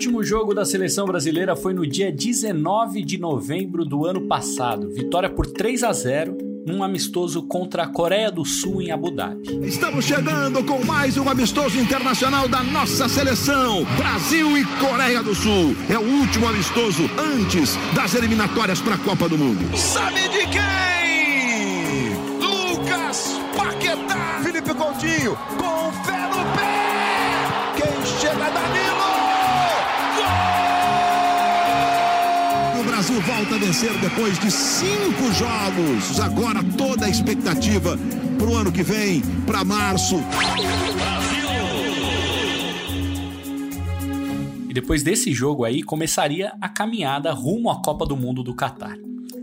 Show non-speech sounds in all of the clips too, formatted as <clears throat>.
último jogo da seleção brasileira foi no dia 19 de novembro do ano passado. Vitória por 3 a 0 num amistoso contra a Coreia do Sul em Abu Dhabi. Estamos chegando com mais um amistoso internacional da nossa seleção. Brasil e Coreia do Sul. É o último amistoso antes das eliminatórias para a Copa do Mundo. Sabe de quem? Lucas Paquetá. Felipe Coutinho com Volta a vencer depois de cinco jogos. Agora toda a expectativa para o ano que vem, para março. E depois desse jogo aí começaria a caminhada rumo à Copa do Mundo do Catar.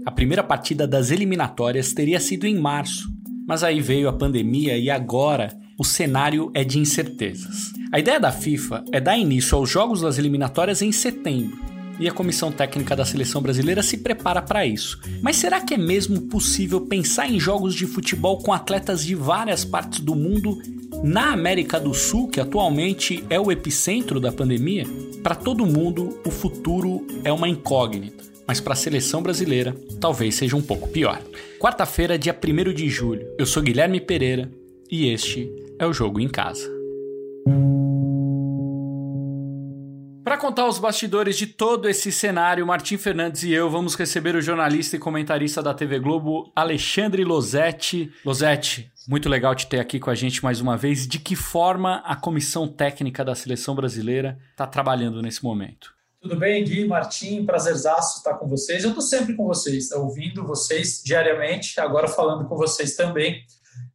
A primeira partida das eliminatórias teria sido em março, mas aí veio a pandemia e agora o cenário é de incertezas. A ideia da FIFA é dar início aos jogos das eliminatórias em setembro, e a comissão técnica da seleção brasileira se prepara para isso. Mas será que é mesmo possível pensar em jogos de futebol com atletas de várias partes do mundo na América do Sul, que atualmente é o epicentro da pandemia? Para todo mundo, o futuro é uma incógnita, mas para a seleção brasileira, talvez seja um pouco pior. Quarta-feira, dia 1 de julho, eu sou Guilherme Pereira e este é o Jogo em Casa. Para contar os bastidores de todo esse cenário, Martim Fernandes e eu vamos receber o jornalista e comentarista da TV Globo, Alexandre Losetti. Losetti, muito legal te ter aqui com a gente mais uma vez. De que forma a comissão técnica da seleção brasileira está trabalhando nesse momento? Tudo bem, Gui, Martim, prazerzaço estar com vocês. Eu estou sempre com vocês, ouvindo vocês diariamente, agora falando com vocês também.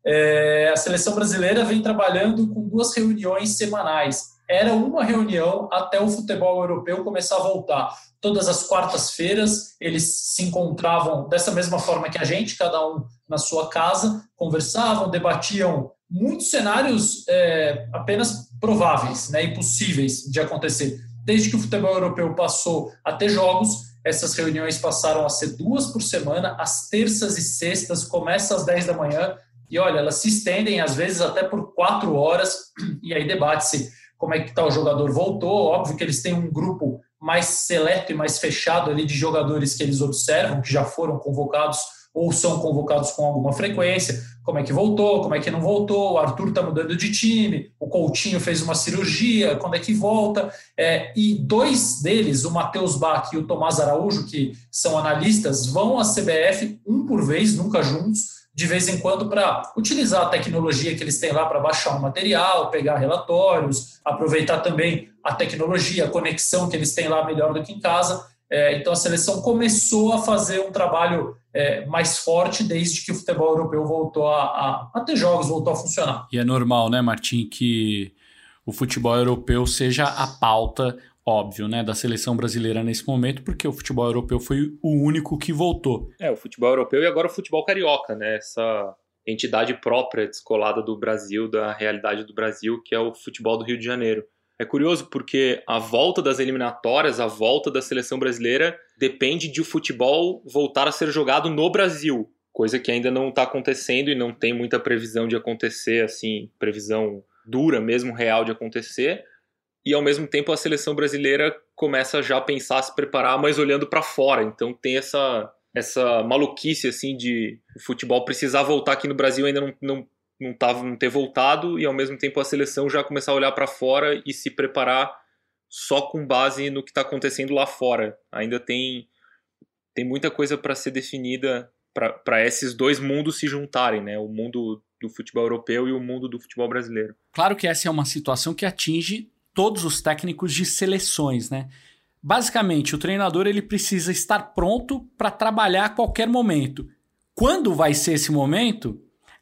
É, a seleção brasileira vem trabalhando com duas reuniões semanais era uma reunião até o futebol europeu começar a voltar. Todas as quartas-feiras eles se encontravam dessa mesma forma que a gente, cada um na sua casa, conversavam, debatiam muitos cenários é, apenas prováveis né, e possíveis de acontecer. Desde que o futebol europeu passou a ter jogos, essas reuniões passaram a ser duas por semana, às terças e sextas, começa às 10 da manhã, e olha, elas se estendem às vezes até por quatro horas, <clears throat> e aí debate-se como é que está o jogador voltou. Óbvio que eles têm um grupo mais seleto e mais fechado ali de jogadores que eles observam, que já foram convocados ou são convocados com alguma frequência. Como é que voltou, como é que não voltou, o Arthur está mudando de time, o Coutinho fez uma cirurgia, quando é que volta. É, e dois deles, o Matheus Bach e o Tomás Araújo, que são analistas, vão à CBF um por vez, nunca juntos, de vez em quando para utilizar a tecnologia que eles têm lá para baixar um material, pegar relatórios, aproveitar também a tecnologia, a conexão que eles têm lá melhor do que em casa. É, então a seleção começou a fazer um trabalho é, mais forte desde que o futebol europeu voltou a, a, a ter jogos, voltou a funcionar. E é normal, né, Martim, que o futebol europeu seja a pauta óbvio, né, da seleção brasileira nesse momento, porque o futebol europeu foi o único que voltou. É, o futebol europeu e agora o futebol carioca, né, essa entidade própria, descolada do Brasil, da realidade do Brasil, que é o futebol do Rio de Janeiro. É curioso porque a volta das eliminatórias, a volta da seleção brasileira, depende de o futebol voltar a ser jogado no Brasil, coisa que ainda não está acontecendo e não tem muita previsão de acontecer, assim, previsão dura mesmo, real de acontecer e ao mesmo tempo a seleção brasileira começa já a pensar, a se preparar, mas olhando para fora. Então tem essa essa maluquice assim de o futebol precisar voltar aqui no Brasil ainda não, não, não, tava, não ter voltado e ao mesmo tempo a seleção já começar a olhar para fora e se preparar só com base no que está acontecendo lá fora. Ainda tem tem muita coisa para ser definida para esses dois mundos se juntarem, né? O mundo do futebol europeu e o mundo do futebol brasileiro. Claro que essa é uma situação que atinge todos os técnicos de seleções, né? Basicamente, o treinador ele precisa estar pronto para trabalhar a qualquer momento. Quando vai ser esse momento?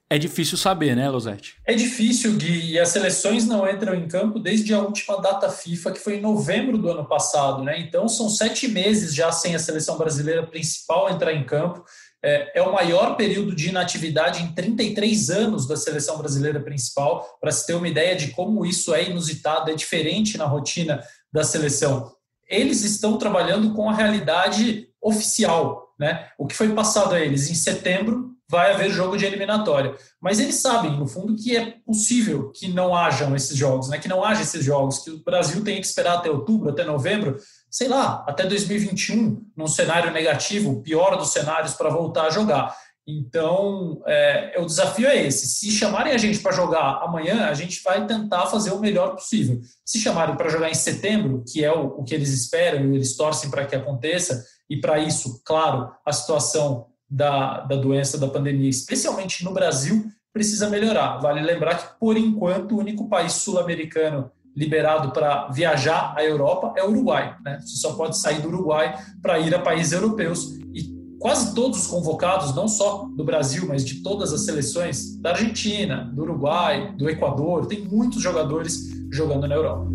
É difícil saber, né, Losetti? É difícil, Gui, e as seleções não entram em campo desde a última data FIFA, que foi em novembro do ano passado, né? Então são sete meses já sem a seleção brasileira principal entrar em campo. É, é, o maior período de inatividade em 33 anos da seleção brasileira principal, para se ter uma ideia de como isso é inusitado, é diferente na rotina da seleção. Eles estão trabalhando com a realidade oficial, né? O que foi passado a eles em setembro vai haver jogo de eliminatória. Mas eles sabem, no fundo, que é possível que não hajam esses jogos, né? que não haja esses jogos, que o Brasil tenha que esperar até outubro, até novembro, sei lá, até 2021, num cenário negativo, pior dos cenários, para voltar a jogar. Então, é, o desafio é esse. Se chamarem a gente para jogar amanhã, a gente vai tentar fazer o melhor possível. Se chamarem para jogar em setembro, que é o, o que eles esperam e eles torcem para que aconteça, e para isso, claro, a situação da, da doença, da pandemia, especialmente no Brasil, precisa melhorar. Vale lembrar que, por enquanto, o único país sul-americano liberado para viajar à Europa é o Uruguai. Né? Você só pode sair do Uruguai para ir a países europeus. E quase todos os convocados, não só do Brasil, mas de todas as seleções, da Argentina, do Uruguai, do Equador, tem muitos jogadores jogando na Europa.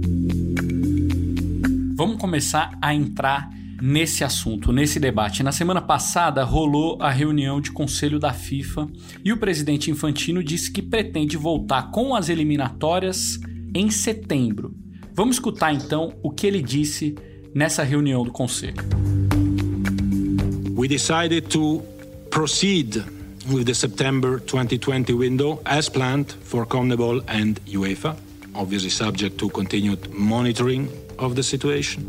Vamos começar a entrar nesse assunto, nesse debate. Na semana passada rolou a reunião de conselho da FIFA e o presidente Infantino disse que pretende voltar com as eliminatórias em setembro. Vamos escutar então o que ele disse nessa reunião do conselho. We decided to proceed with the September 2020 window as planned for CONMEBOL and UEFA, obviously subject to continued monitoring of the situation.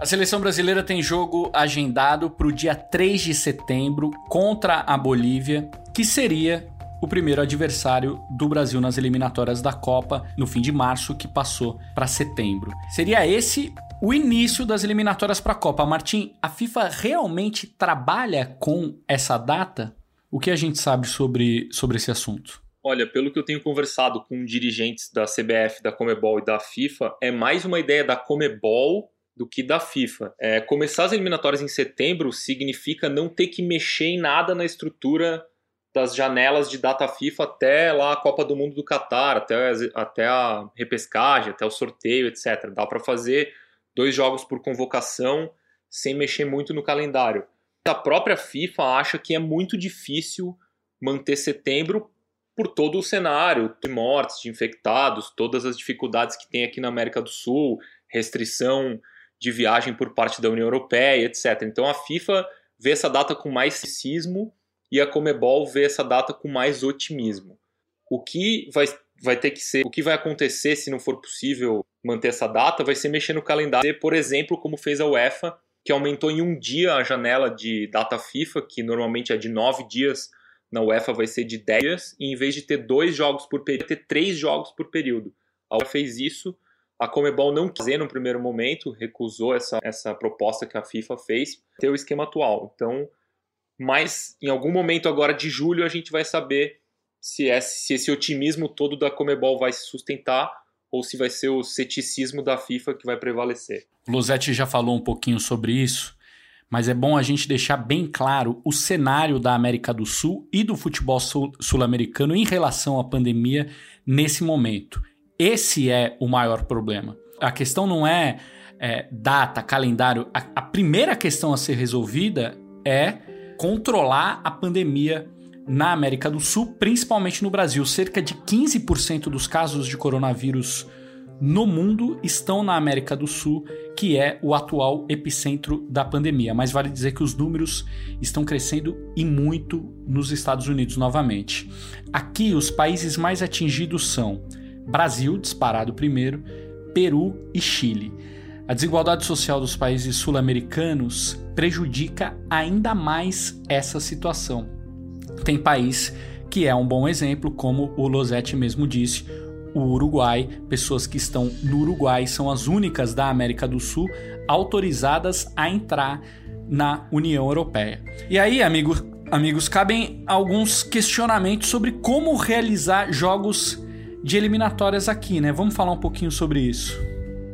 A seleção brasileira tem jogo agendado para o dia 3 de setembro contra a Bolívia, que seria o primeiro adversário do Brasil nas eliminatórias da Copa no fim de março, que passou para setembro. Seria esse o início das eliminatórias para a Copa. Martim, a FIFA realmente trabalha com essa data? O que a gente sabe sobre, sobre esse assunto? Olha, pelo que eu tenho conversado com dirigentes da CBF, da Comebol e da FIFA, é mais uma ideia da Comebol do que da FIFA. É, começar as eliminatórias em setembro significa não ter que mexer em nada na estrutura das janelas de data FIFA até lá a Copa do Mundo do Catar, até, até a repescagem, até o sorteio, etc. Dá para fazer dois jogos por convocação sem mexer muito no calendário. A própria FIFA acha que é muito difícil manter setembro por todo o cenário de mortes, de infectados, todas as dificuldades que tem aqui na América do Sul, restrição de viagem por parte da União Europeia, etc. Então a FIFA vê essa data com mais ceticismo e a Comebol vê essa data com mais otimismo. O que vai, vai ter que ser, o que vai acontecer se não for possível manter essa data, vai ser mexer no calendário, por exemplo, como fez a UEFA, que aumentou em um dia a janela de data FIFA, que normalmente é de nove dias, na UEFA vai ser de dez dias, e em vez de ter dois jogos por período, ter três jogos por período. A UEFA fez isso a Comebol não quis no primeiro momento, recusou essa, essa proposta que a FIFA fez, ter o esquema atual. Então, mas em algum momento agora de julho a gente vai saber se, é, se esse otimismo todo da Comebol vai se sustentar ou se vai ser o ceticismo da FIFA que vai prevalecer. O Losetti já falou um pouquinho sobre isso, mas é bom a gente deixar bem claro o cenário da América do Sul e do futebol sul-americano em relação à pandemia nesse momento. Esse é o maior problema. A questão não é, é data, calendário. A, a primeira questão a ser resolvida é controlar a pandemia na América do Sul, principalmente no Brasil. Cerca de 15% dos casos de coronavírus no mundo estão na América do Sul, que é o atual epicentro da pandemia. Mas vale dizer que os números estão crescendo e muito nos Estados Unidos novamente. Aqui, os países mais atingidos são Brasil, disparado primeiro, Peru e Chile. A desigualdade social dos países sul-americanos prejudica ainda mais essa situação. Tem país que é um bom exemplo, como o Losetti mesmo disse, o Uruguai. Pessoas que estão no Uruguai são as únicas da América do Sul autorizadas a entrar na União Europeia. E aí, amigo, amigos, cabem alguns questionamentos sobre como realizar jogos de eliminatórias aqui, né? Vamos falar um pouquinho sobre isso.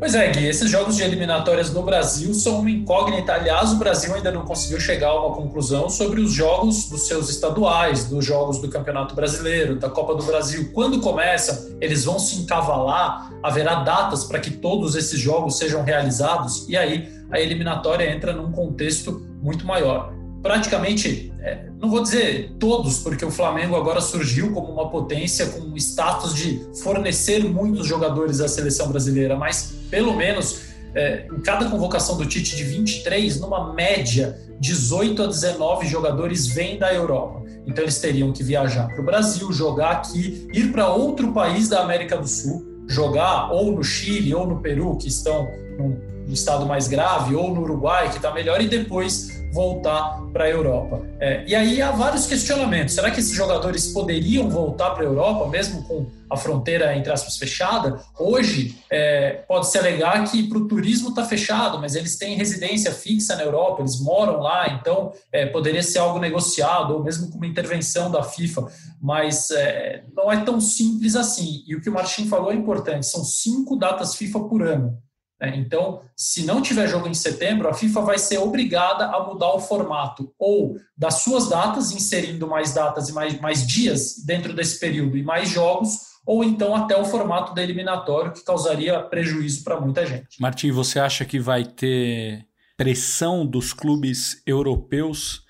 Pois é, Gui, esses jogos de eliminatórias no Brasil são uma incógnita. Aliás, o Brasil ainda não conseguiu chegar a uma conclusão sobre os jogos dos seus estaduais, dos jogos do Campeonato Brasileiro, da Copa do Brasil. Quando começa, eles vão se encavalar, haverá datas para que todos esses jogos sejam realizados, e aí a eliminatória entra num contexto muito maior praticamente, é, não vou dizer todos, porque o Flamengo agora surgiu como uma potência com status de fornecer muitos jogadores à seleção brasileira, mas pelo menos é, em cada convocação do Tite de 23, numa média, 18 a 19 jogadores vêm da Europa. Então eles teriam que viajar para o Brasil, jogar aqui, ir para outro país da América do Sul, jogar ou no Chile ou no Peru, que estão num, estado mais grave, ou no Uruguai, que está melhor, e depois voltar para a Europa. É, e aí há vários questionamentos. Será que esses jogadores poderiam voltar para a Europa, mesmo com a fronteira, entre aspas, fechada? Hoje, é, pode-se alegar que para o turismo está fechado, mas eles têm residência fixa na Europa, eles moram lá, então é, poderia ser algo negociado, ou mesmo com uma intervenção da FIFA, mas é, não é tão simples assim. E o que o Martin falou é importante: são cinco datas FIFA por ano. Né? Então, se não tiver jogo em setembro, a FIFA vai ser obrigada a mudar o formato ou das suas datas, inserindo mais datas e mais, mais dias dentro desse período e mais jogos, ou então até o formato da eliminatório, que causaria prejuízo para muita gente. Martim, você acha que vai ter pressão dos clubes europeus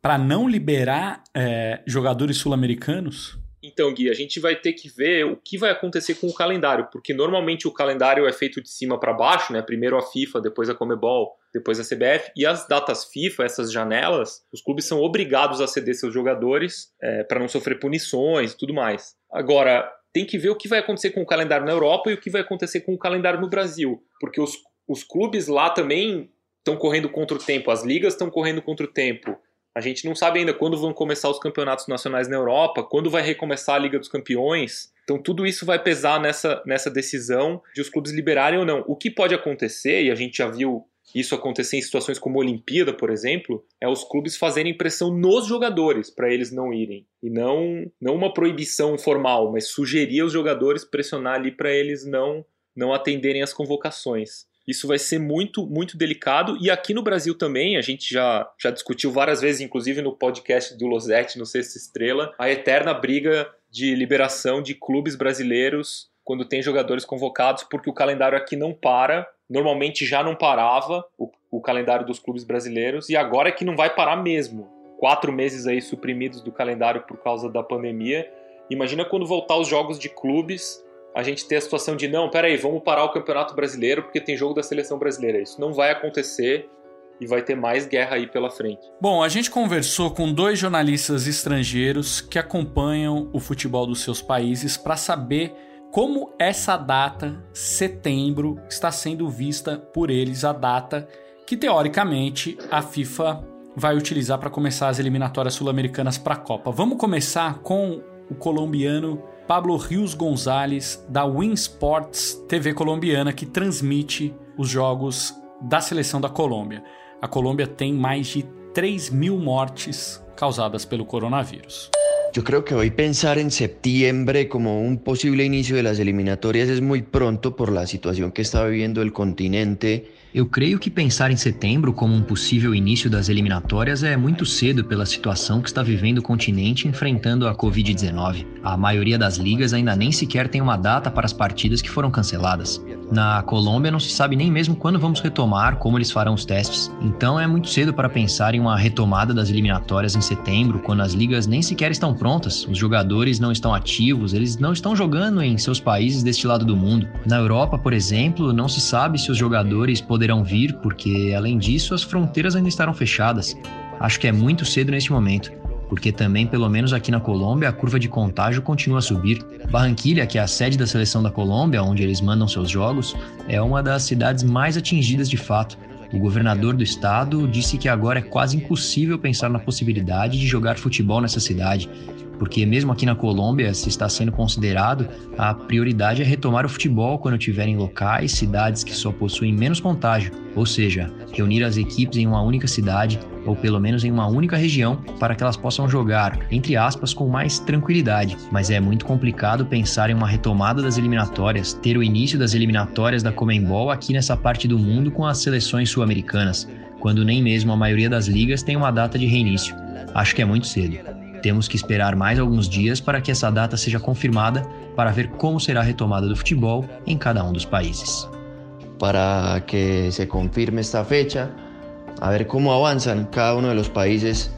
para não liberar é, jogadores sul-americanos? Então, Gui, a gente vai ter que ver o que vai acontecer com o calendário, porque normalmente o calendário é feito de cima para baixo, né? Primeiro a FIFA, depois a Comebol, depois a CBF, e as datas FIFA, essas janelas, os clubes são obrigados a ceder seus jogadores é, para não sofrer punições e tudo mais. Agora, tem que ver o que vai acontecer com o calendário na Europa e o que vai acontecer com o calendário no Brasil, porque os, os clubes lá também estão correndo contra o tempo, as ligas estão correndo contra o tempo. A gente não sabe ainda quando vão começar os campeonatos nacionais na Europa, quando vai recomeçar a Liga dos Campeões. Então tudo isso vai pesar nessa, nessa decisão de os clubes liberarem ou não. O que pode acontecer, e a gente já viu isso acontecer em situações como a Olimpíada, por exemplo, é os clubes fazerem pressão nos jogadores para eles não irem. E não, não uma proibição formal, mas sugerir aos jogadores pressionar ali para eles não, não atenderem as convocações. Isso vai ser muito, muito delicado. E aqui no Brasil também, a gente já, já discutiu várias vezes, inclusive no podcast do Losetti, no Sexta Estrela, a eterna briga de liberação de clubes brasileiros quando tem jogadores convocados, porque o calendário aqui não para. Normalmente já não parava o, o calendário dos clubes brasileiros, e agora é que não vai parar mesmo. Quatro meses aí suprimidos do calendário por causa da pandemia. Imagina quando voltar os jogos de clubes a gente ter a situação de não, peraí, vamos parar o Campeonato Brasileiro porque tem jogo da seleção brasileira. Isso não vai acontecer e vai ter mais guerra aí pela frente. Bom, a gente conversou com dois jornalistas estrangeiros que acompanham o futebol dos seus países para saber como essa data, setembro, está sendo vista por eles, a data que teoricamente a FIFA vai utilizar para começar as eliminatórias sul-americanas para a Copa. Vamos começar com o colombiano Pablo Rios Gonzalez, da Win Sports TV colombiana, que transmite os jogos da seleção da Colômbia. A Colômbia tem mais de 3 mil mortes causadas pelo coronavírus. Yo creo que hoy pensar en septiembre como un posible inicio de las eliminatorias es muy pronto por la situación que está viviendo el continente Eu creio que pensar em setembro como um possível início das eliminatórias é muito cedo pela situação que está vivendo o continente enfrentando a Covid-19. A maioria das ligas ainda nem sequer tem uma data para as partidas que foram canceladas. Na Colômbia não se sabe nem mesmo quando vamos retomar, como eles farão os testes. Então é muito cedo para pensar em uma retomada das eliminatórias em setembro, quando as ligas nem sequer estão prontas, os jogadores não estão ativos, eles não estão jogando em seus países deste lado do mundo. Na Europa, por exemplo, não se sabe se os jogadores poderão vir, porque além disso as fronteiras ainda estarão fechadas. Acho que é muito cedo neste momento porque também, pelo menos aqui na Colômbia, a curva de contágio continua a subir. Barranquilha, que é a sede da seleção da Colômbia, onde eles mandam seus jogos, é uma das cidades mais atingidas de fato. O governador do estado disse que agora é quase impossível pensar na possibilidade de jogar futebol nessa cidade, porque mesmo aqui na Colômbia, se está sendo considerado, a prioridade é retomar o futebol quando tiverem locais, cidades que só possuem menos contágio, ou seja, reunir as equipes em uma única cidade ou pelo menos em uma única região para que elas possam jogar, entre aspas, com mais tranquilidade. Mas é muito complicado pensar em uma retomada das eliminatórias, ter o início das eliminatórias da Comembol aqui nessa parte do mundo com as seleções sul-americanas, quando nem mesmo a maioria das ligas tem uma data de reinício. Acho que é muito cedo. Temos que esperar mais alguns dias para que essa data seja confirmada para ver como será a retomada do futebol em cada um dos países. Para que se confirme esta fecha, a ver cómo avanzan cada uno de los países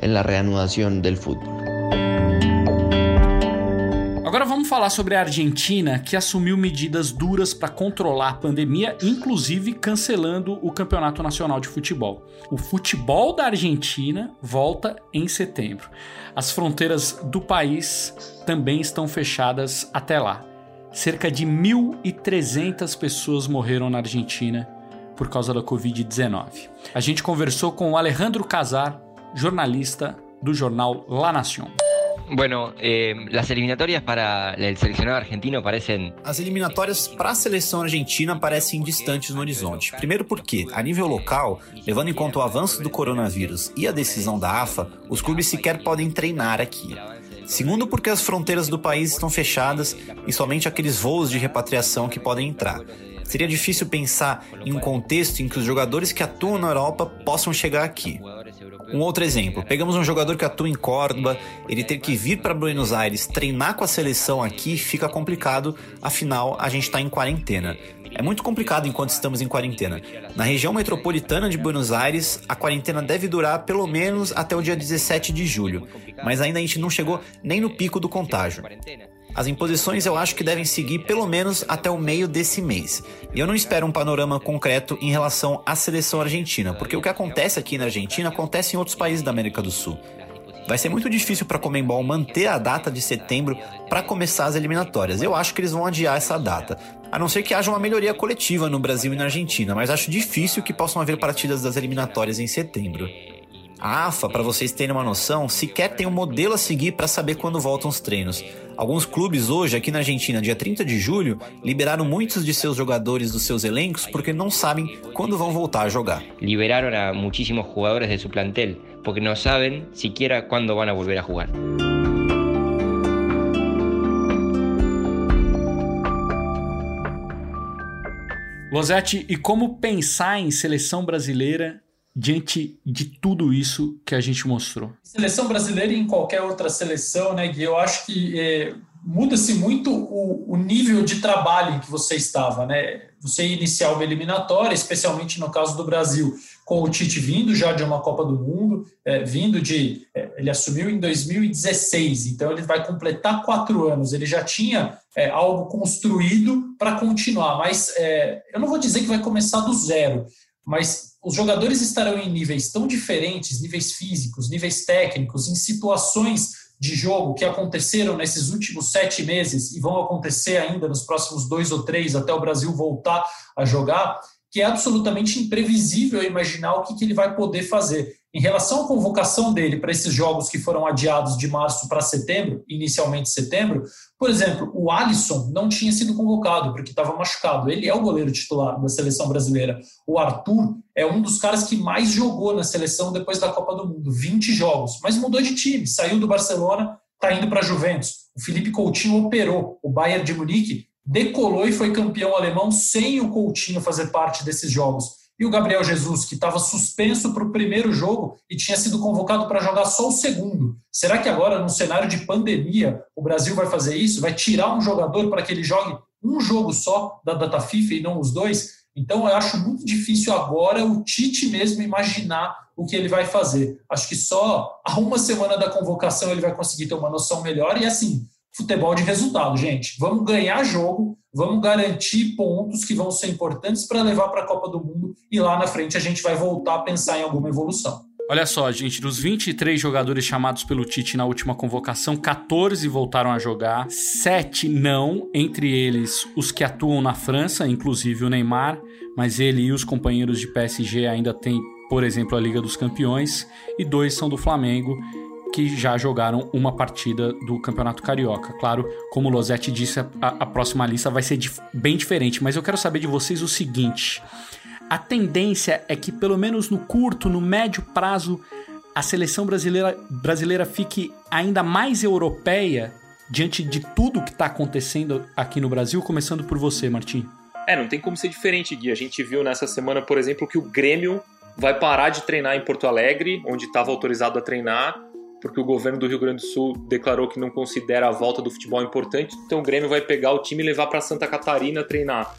en la reanudación del fútbol. vamos falar sobre a Argentina, que assumiu medidas duras para controlar a pandemia, inclusive cancelando o Campeonato Nacional de Futebol. O futebol da Argentina volta em setembro. As fronteiras do país também estão fechadas até lá. Cerca de 1.300 pessoas morreram na Argentina por causa da Covid-19. A gente conversou com o Alejandro Casar, jornalista do jornal La Nación. Bueno, eh, las eliminatorias para el seleccionado argentino parecem. As eliminatórias para a seleção argentina parecem distantes no horizonte. Primeiro porque, a nível local, levando em conta o avanço do coronavírus e a decisão da AFA, os clubes sequer podem treinar aqui. Segundo, porque as fronteiras do país estão fechadas e somente aqueles voos de repatriação que podem entrar. Seria difícil pensar em um contexto em que os jogadores que atuam na Europa possam chegar aqui. Um outro exemplo, pegamos um jogador que atua em Córdoba, ele ter que vir para Buenos Aires treinar com a seleção aqui fica complicado, afinal a gente está em quarentena. É muito complicado enquanto estamos em quarentena. Na região metropolitana de Buenos Aires, a quarentena deve durar pelo menos até o dia 17 de julho, mas ainda a gente não chegou nem no pico do contágio. As imposições eu acho que devem seguir pelo menos até o meio desse mês. E eu não espero um panorama concreto em relação à seleção argentina, porque o que acontece aqui na Argentina acontece em outros países da América do Sul. Vai ser muito difícil para a Comembol manter a data de setembro para começar as eliminatórias. Eu acho que eles vão adiar essa data. A não ser que haja uma melhoria coletiva no Brasil e na Argentina, mas acho difícil que possam haver partidas das eliminatórias em setembro. A AFA, para vocês terem uma noção, sequer tem um modelo a seguir para saber quando voltam os treinos. Alguns clubes hoje, aqui na Argentina, dia 30 de julho, liberaram muitos de seus jogadores dos seus elencos porque não sabem quando vão voltar a jogar. Liberaram a muitíssimos jogadores de seu plantel porque não sabem sequer quando vão voltar a jogar. Losetti, e como pensar em seleção brasileira diante de tudo isso que a gente mostrou? Seleção brasileira e em qualquer outra seleção, né, Gui? Eu acho que é, muda-se muito o, o, nível de trabalho em que você estava, né? Você iniciar uma eliminatória, especialmente no caso do Brasil, com o Tite vindo já de uma Copa do Mundo, é, vindo de. É, ele assumiu em 2016, então ele vai completar quatro anos. Ele já tinha é, algo construído para continuar, mas é, eu não vou dizer que vai começar do zero, mas os jogadores estarão em níveis tão diferentes, níveis físicos, níveis técnicos, em situações de jogo que aconteceram nesses últimos sete meses e vão acontecer ainda nos próximos dois ou três até o Brasil voltar a jogar, que é absolutamente imprevisível imaginar o que, que ele vai poder fazer. Em relação à convocação dele para esses jogos que foram adiados de março para setembro, inicialmente setembro, por exemplo, o Alisson não tinha sido convocado porque estava machucado. Ele é o goleiro titular da seleção brasileira. O Arthur é um dos caras que mais jogou na seleção depois da Copa do Mundo, 20 jogos, mas mudou de time, saiu do Barcelona, está indo para a Juventus. O Felipe Coutinho operou. O Bayern de Munique decolou e foi campeão alemão sem o Coutinho fazer parte desses jogos. E o Gabriel Jesus, que estava suspenso para o primeiro jogo e tinha sido convocado para jogar só o segundo. Será que agora, num cenário de pandemia, o Brasil vai fazer isso? Vai tirar um jogador para que ele jogue um jogo só da data FIFA e não os dois? Então, eu acho muito difícil agora o Tite mesmo imaginar o que ele vai fazer. Acho que só a uma semana da convocação ele vai conseguir ter uma noção melhor. E assim, futebol de resultado, gente. Vamos ganhar jogo, vamos garantir pontos que vão ser importantes para levar para a Copa do Mundo e lá na frente a gente vai voltar a pensar em alguma evolução. Olha só, gente, dos 23 jogadores chamados pelo Tite na última convocação, 14 voltaram a jogar, 7 não, entre eles os que atuam na França, inclusive o Neymar, mas ele e os companheiros de PSG ainda têm, por exemplo, a Liga dos Campeões, e dois são do Flamengo que já jogaram uma partida do Campeonato Carioca. Claro, como o Losetti disse, a, a próxima lista vai ser dif bem diferente, mas eu quero saber de vocês o seguinte: a tendência é que, pelo menos no curto, no médio prazo, a seleção brasileira, brasileira fique ainda mais europeia diante de tudo que está acontecendo aqui no Brasil, começando por você, Martim. É, não tem como ser diferente, Gui. A gente viu nessa semana, por exemplo, que o Grêmio vai parar de treinar em Porto Alegre, onde estava autorizado a treinar, porque o governo do Rio Grande do Sul declarou que não considera a volta do futebol importante, então o Grêmio vai pegar o time e levar para Santa Catarina treinar.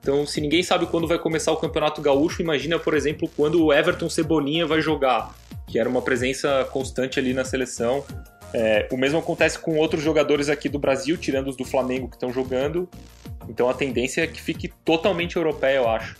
Então, se ninguém sabe quando vai começar o Campeonato Gaúcho, imagina, por exemplo, quando o Everton Cebolinha vai jogar, que era uma presença constante ali na seleção. É, o mesmo acontece com outros jogadores aqui do Brasil, tirando os do Flamengo que estão jogando. Então a tendência é que fique totalmente europeia, eu acho.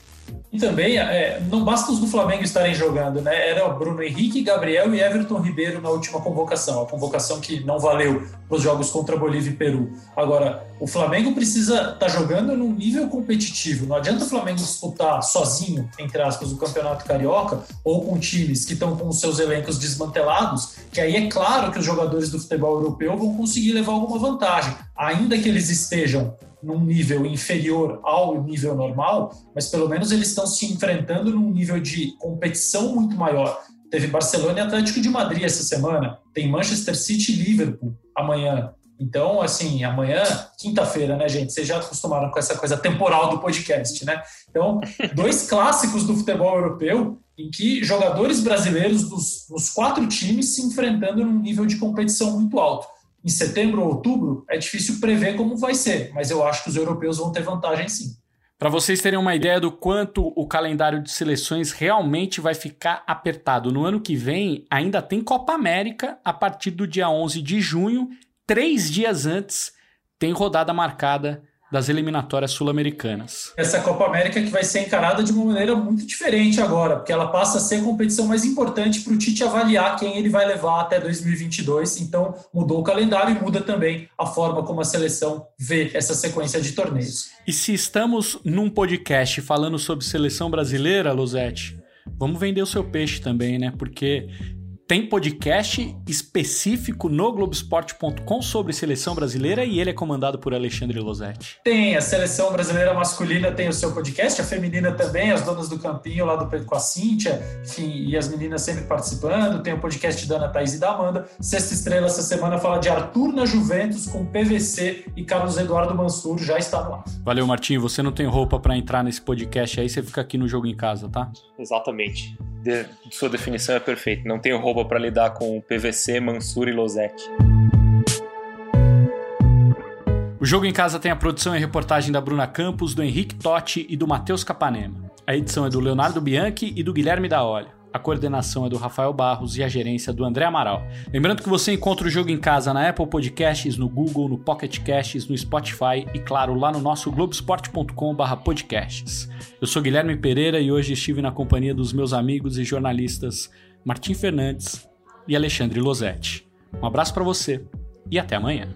E também, é, não basta os do Flamengo estarem jogando, né? Era Bruno Henrique, Gabriel e Everton Ribeiro na última convocação, a convocação que não valeu para os jogos contra Bolívia e Peru. Agora, o Flamengo precisa estar tá jogando num nível competitivo. Não adianta o Flamengo disputar sozinho, entre aspas, o Campeonato Carioca ou com times que estão com os seus elencos desmantelados, que aí é claro que os jogadores do futebol europeu vão conseguir levar alguma vantagem, ainda que eles estejam num nível inferior ao nível normal, mas pelo menos eles estão se enfrentando num nível de competição muito maior. Teve Barcelona e Atlético de Madrid essa semana, tem Manchester City e Liverpool amanhã. Então, assim, amanhã, quinta-feira, né, gente? Vocês já acostumaram com essa coisa temporal do podcast, né? Então, dois <laughs> clássicos do futebol europeu em que jogadores brasileiros dos, dos quatro times se enfrentando num nível de competição muito alto em setembro ou outubro, é difícil prever como vai ser, mas eu acho que os europeus vão ter vantagem sim. Para vocês terem uma ideia do quanto o calendário de seleções realmente vai ficar apertado, no ano que vem ainda tem Copa América a partir do dia 11 de junho, três dias antes, tem rodada marcada das eliminatórias sul-americanas. Essa Copa América que vai ser encarada de uma maneira muito diferente agora, porque ela passa a ser a competição mais importante para o Tite avaliar quem ele vai levar até 2022. Então, mudou o calendário e muda também a forma como a seleção vê essa sequência de torneios. E se estamos num podcast falando sobre seleção brasileira, Luzete, vamos vender o seu peixe também, né? Porque tem podcast específico no Globoesporte.com sobre seleção brasileira e ele é comandado por Alexandre Losetti. Tem, a seleção brasileira masculina tem o seu podcast, a feminina também, as donas do campinho lá do Pedro com a Cíntia, enfim, e as meninas sempre participando. Tem o podcast da Ana Thaís e da Amanda. Sexta Estrela essa semana fala de Arthur na Juventus com PVC e Carlos Eduardo Mansur já está no ar. Valeu, Martinho. Você não tem roupa para entrar nesse podcast aí, você fica aqui no jogo em casa, tá? Exatamente. De, sua definição é perfeita. Não tenho roupa para lidar com PVC, Mansur e Losetti. O Jogo em Casa tem a produção e reportagem da Bruna Campos, do Henrique Totti e do Matheus Capanema. A edição é do Leonardo Bianchi e do Guilherme da Olho. A coordenação é do Rafael Barros e a gerência do André Amaral. Lembrando que você encontra o Jogo em Casa na Apple Podcasts, no Google, no Pocket Casts, no Spotify e, claro, lá no nosso globesport.com/podcasts. Eu sou Guilherme Pereira e hoje estive na companhia dos meus amigos e jornalistas Martim Fernandes e Alexandre Losetti. Um abraço para você e até amanhã.